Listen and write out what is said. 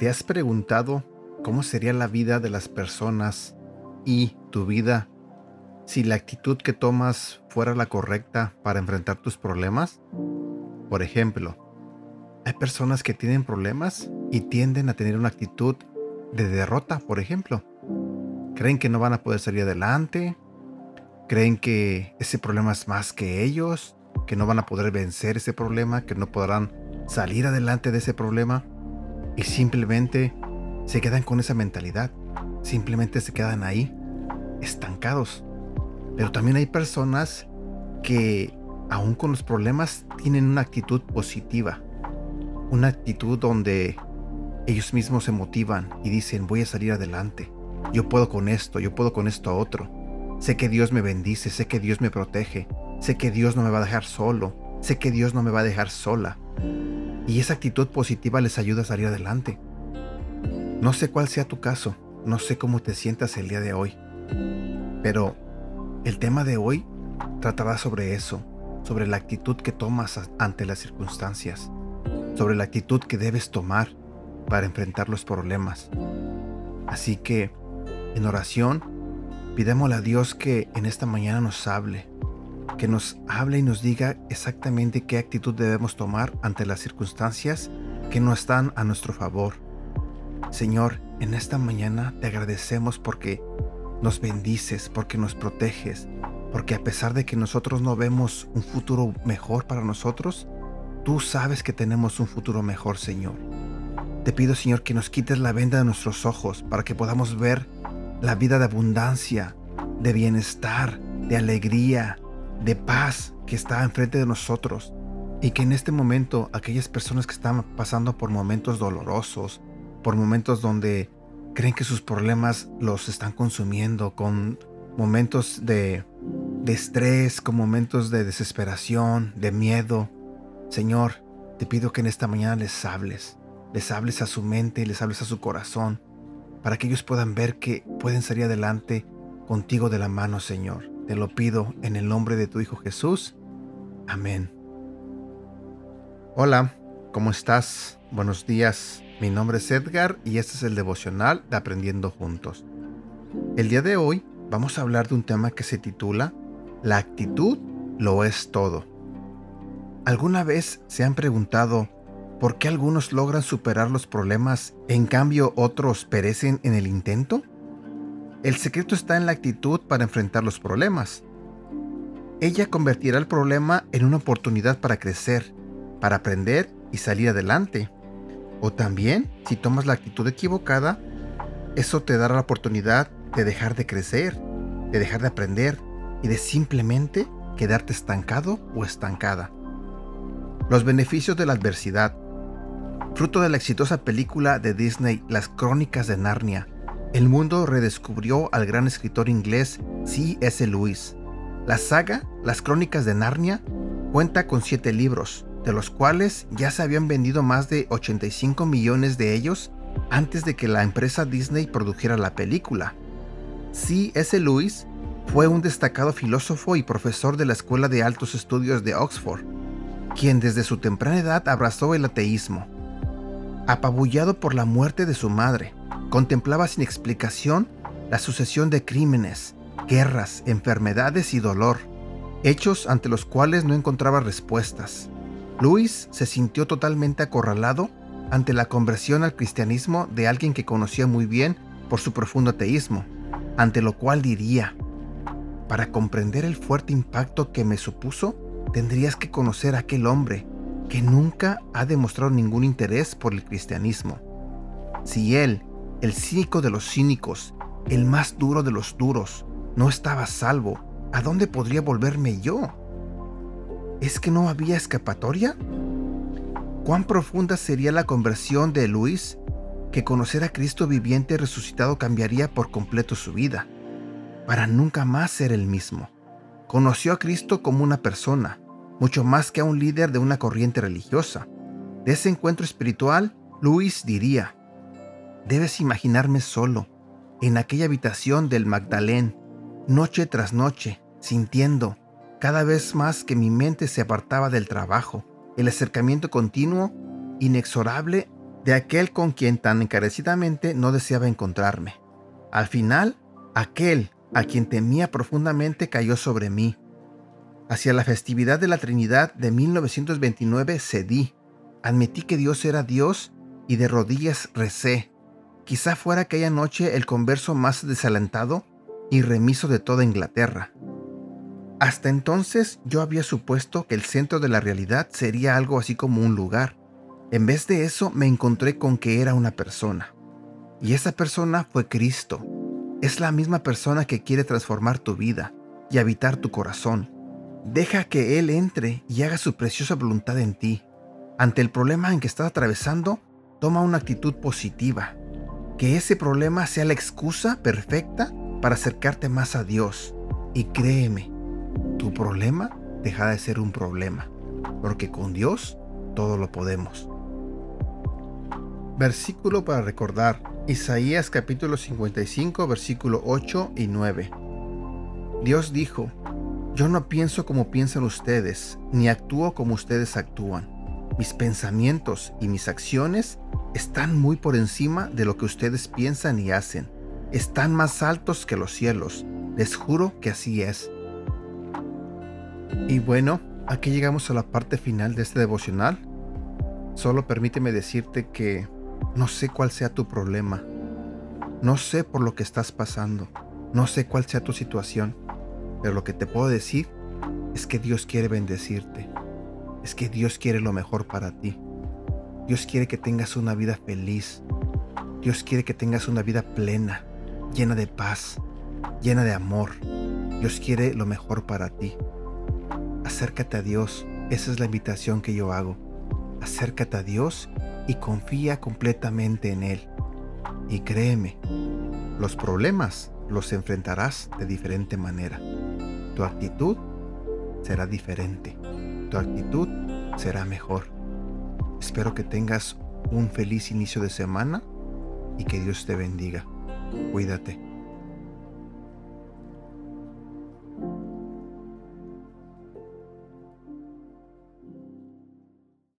¿Te has preguntado cómo sería la vida de las personas y tu vida si la actitud que tomas fuera la correcta para enfrentar tus problemas? Por ejemplo, hay personas que tienen problemas y tienden a tener una actitud de derrota, por ejemplo. Creen que no van a poder salir adelante, creen que ese problema es más que ellos, que no van a poder vencer ese problema, que no podrán salir adelante de ese problema y simplemente se quedan con esa mentalidad. Simplemente se quedan ahí, estancados. Pero también hay personas que, aún con los problemas, tienen una actitud positiva. Una actitud donde ellos mismos se motivan y dicen, voy a salir adelante. Yo puedo con esto, yo puedo con esto otro. Sé que Dios me bendice, sé que Dios me protege, sé que Dios no me va a dejar solo, sé que Dios no me va a dejar sola y esa actitud positiva les ayuda a salir adelante. No sé cuál sea tu caso, no sé cómo te sientas el día de hoy, pero el tema de hoy tratará sobre eso, sobre la actitud que tomas ante las circunstancias, sobre la actitud que debes tomar para enfrentar los problemas. Así que, en oración, pidémosle a Dios que en esta mañana nos hable, que nos hable y nos diga exactamente qué actitud debemos tomar ante las circunstancias que no están a nuestro favor. Señor, en esta mañana te agradecemos porque nos bendices, porque nos proteges, porque a pesar de que nosotros no vemos un futuro mejor para nosotros, tú sabes que tenemos un futuro mejor, Señor. Te pido, Señor, que nos quites la venda de nuestros ojos para que podamos ver la vida de abundancia, de bienestar, de alegría, de paz que está enfrente de nosotros y que en este momento aquellas personas que están pasando por momentos dolorosos, por momentos donde creen que sus problemas los están consumiendo, con momentos de, de estrés, con momentos de desesperación, de miedo, Señor, te pido que en esta mañana les hables, les hables a su mente, les hables a su corazón, para que ellos puedan ver que pueden salir adelante contigo de la mano, Señor. Te lo pido en el nombre de tu Hijo Jesús. Amén. Hola, ¿cómo estás? Buenos días. Mi nombre es Edgar y este es el devocional de Aprendiendo Juntos. El día de hoy vamos a hablar de un tema que se titula La actitud lo es todo. ¿Alguna vez se han preguntado por qué algunos logran superar los problemas, en cambio otros perecen en el intento? El secreto está en la actitud para enfrentar los problemas. Ella convertirá el problema en una oportunidad para crecer, para aprender y salir adelante. O también, si tomas la actitud equivocada, eso te dará la oportunidad de dejar de crecer, de dejar de aprender y de simplemente quedarte estancado o estancada. Los beneficios de la adversidad. Fruto de la exitosa película de Disney Las Crónicas de Narnia, el mundo redescubrió al gran escritor inglés C.S. Lewis. La saga Las Crónicas de Narnia cuenta con siete libros, de los cuales ya se habían vendido más de 85 millones de ellos antes de que la empresa Disney produjera la película. C.S. Lewis fue un destacado filósofo y profesor de la Escuela de Altos Estudios de Oxford, quien desde su temprana edad abrazó el ateísmo. Apabullado por la muerte de su madre, contemplaba sin explicación la sucesión de crímenes, guerras, enfermedades y dolor, hechos ante los cuales no encontraba respuestas. Luis se sintió totalmente acorralado ante la conversión al cristianismo de alguien que conocía muy bien por su profundo ateísmo, ante lo cual diría, para comprender el fuerte impacto que me supuso, tendrías que conocer a aquel hombre que nunca ha demostrado ningún interés por el cristianismo. Si él, el cínico de los cínicos, el más duro de los duros, no estaba salvo, ¿a dónde podría volverme yo? ¿Es que no había escapatoria? ¿Cuán profunda sería la conversión de Luis que conocer a Cristo viviente resucitado cambiaría por completo su vida, para nunca más ser el mismo? Conoció a Cristo como una persona, mucho más que a un líder de una corriente religiosa. De ese encuentro espiritual, Luis diría, Debes imaginarme solo, en aquella habitación del Magdalén, noche tras noche, sintiendo cada vez más que mi mente se apartaba del trabajo, el acercamiento continuo, inexorable, de aquel con quien tan encarecidamente no deseaba encontrarme. Al final, aquel a quien temía profundamente cayó sobre mí. Hacia la festividad de la Trinidad de 1929 cedí, admití que Dios era Dios y de rodillas recé. Quizá fuera aquella noche el converso más desalentado y remiso de toda Inglaterra. Hasta entonces yo había supuesto que el centro de la realidad sería algo así como un lugar. En vez de eso me encontré con que era una persona. Y esa persona fue Cristo. Es la misma persona que quiere transformar tu vida y habitar tu corazón. Deja que Él entre y haga su preciosa voluntad en ti. Ante el problema en que estás atravesando, toma una actitud positiva. Que ese problema sea la excusa perfecta para acercarte más a Dios. Y créeme, tu problema deja de ser un problema, porque con Dios todo lo podemos. Versículo para recordar. Isaías capítulo 55, versículo 8 y 9. Dios dijo, Yo no pienso como piensan ustedes, ni actúo como ustedes actúan. Mis pensamientos y mis acciones están muy por encima de lo que ustedes piensan y hacen. Están más altos que los cielos. Les juro que así es. Y bueno, aquí llegamos a la parte final de este devocional. Solo permíteme decirte que no sé cuál sea tu problema. No sé por lo que estás pasando. No sé cuál sea tu situación. Pero lo que te puedo decir es que Dios quiere bendecirte. Es que Dios quiere lo mejor para ti. Dios quiere que tengas una vida feliz. Dios quiere que tengas una vida plena, llena de paz, llena de amor. Dios quiere lo mejor para ti. Acércate a Dios. Esa es la invitación que yo hago. Acércate a Dios y confía completamente en Él. Y créeme, los problemas los enfrentarás de diferente manera. Tu actitud será diferente. Tu actitud será mejor. Espero que tengas un feliz inicio de semana y que Dios te bendiga. Cuídate.